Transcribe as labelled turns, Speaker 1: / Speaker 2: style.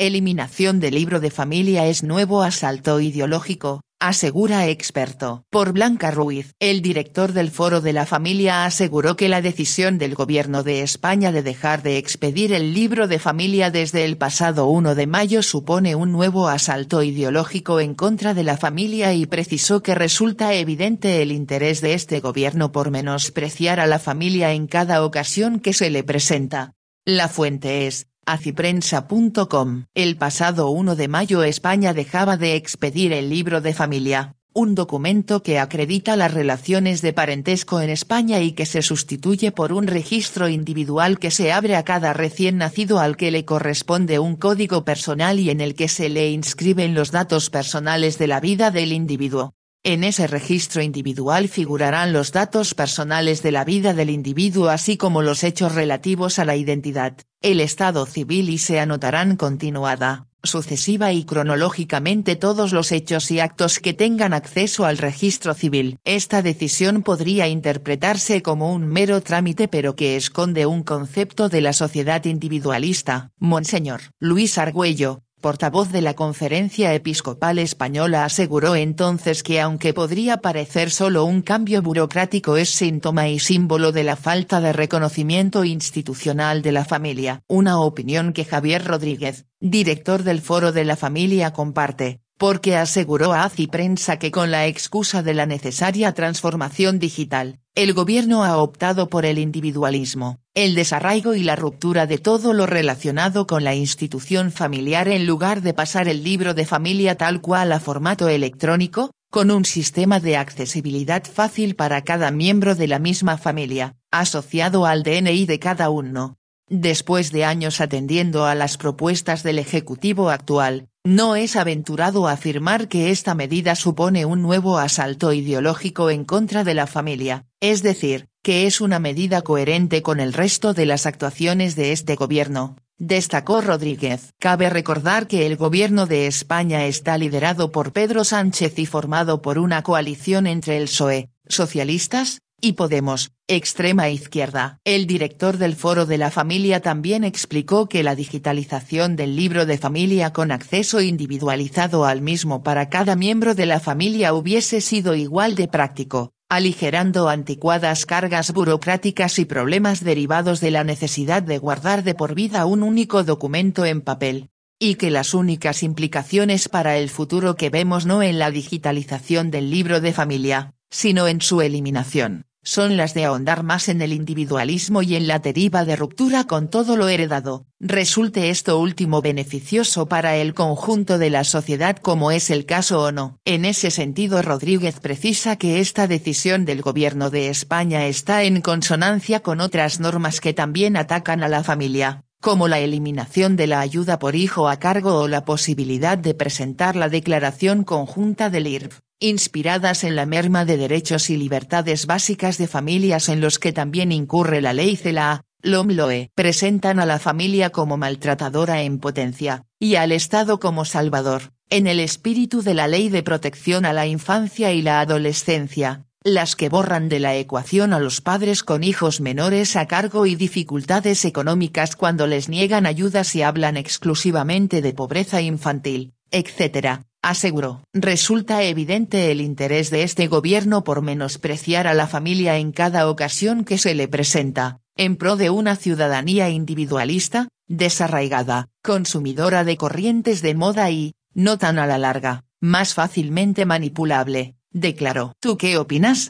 Speaker 1: Eliminación del libro de familia es nuevo asalto ideológico, asegura experto. Por Blanca Ruiz. El director del Foro de la Familia aseguró que la decisión del gobierno de España de dejar de expedir el libro de familia desde el pasado 1 de mayo supone un nuevo asalto ideológico en contra de la familia y precisó que resulta evidente el interés de este gobierno por menospreciar a la familia en cada ocasión que se le presenta. La fuente es, aciprensa.com. El pasado 1 de mayo España dejaba de expedir el libro de familia, un documento que acredita las relaciones de parentesco en España y que se sustituye por un registro individual que se abre a cada recién nacido al que le corresponde un código personal y en el que se le inscriben los datos personales de la vida del individuo. En ese registro individual figurarán los datos personales de la vida del individuo así como los hechos relativos a la identidad, el estado civil y se anotarán continuada, sucesiva y cronológicamente todos los hechos y actos que tengan acceso al registro civil. Esta decisión podría interpretarse como un mero trámite pero que esconde un concepto de la sociedad individualista. Monseñor Luis Argüello, portavoz de la Conferencia Episcopal Española aseguró entonces que aunque podría parecer solo un cambio burocrático es síntoma y símbolo de la falta de reconocimiento institucional de la familia. Una opinión que Javier Rodríguez, director del Foro de la Familia comparte, porque aseguró a ACI Prensa que con la excusa de la necesaria transformación digital, el gobierno ha optado por el individualismo, el desarraigo y la ruptura de todo lo relacionado con la institución familiar en lugar de pasar el libro de familia tal cual a formato electrónico, con un sistema de accesibilidad fácil para cada miembro de la misma familia, asociado al DNI de cada uno. Después de años atendiendo a las propuestas del Ejecutivo actual, no es aventurado afirmar que esta medida supone un nuevo asalto ideológico en contra de la familia, es decir, que es una medida coherente con el resto de las actuaciones de este gobierno, destacó Rodríguez. Cabe recordar que el gobierno de España está liderado por Pedro Sánchez y formado por una coalición entre el PSOE, socialistas, y Podemos, extrema izquierda. El director del Foro de la Familia también explicó que la digitalización del libro de familia con acceso individualizado al mismo para cada miembro de la familia hubiese sido igual de práctico, aligerando anticuadas cargas burocráticas y problemas derivados de la necesidad de guardar de por vida un único documento en papel, y que las únicas implicaciones para el futuro que vemos no en la digitalización del libro de familia, sino en su eliminación son las de ahondar más en el individualismo y en la deriva de ruptura con todo lo heredado, resulte esto último beneficioso para el conjunto de la sociedad como es el caso o no. En ese sentido Rodríguez precisa que esta decisión del gobierno de España está en consonancia con otras normas que también atacan a la familia, como la eliminación de la ayuda por hijo a cargo o la posibilidad de presentar la declaración conjunta del IRF inspiradas en la merma de derechos y libertades básicas de familias en los que también incurre la ley CELA, LOMLOE, presentan a la familia como maltratadora en potencia, y al Estado como salvador, en el espíritu de la Ley de Protección a la Infancia y la Adolescencia, las que borran de la ecuación a los padres con hijos menores a cargo y dificultades económicas cuando les niegan ayudas y hablan exclusivamente de pobreza infantil, etc., aseguró. Resulta evidente el interés de este gobierno por menospreciar a la familia en cada ocasión que se le presenta, en pro de una ciudadanía individualista, desarraigada, consumidora de corrientes de moda y, no tan a la larga, más fácilmente manipulable, declaró. ¿Tú qué opinas?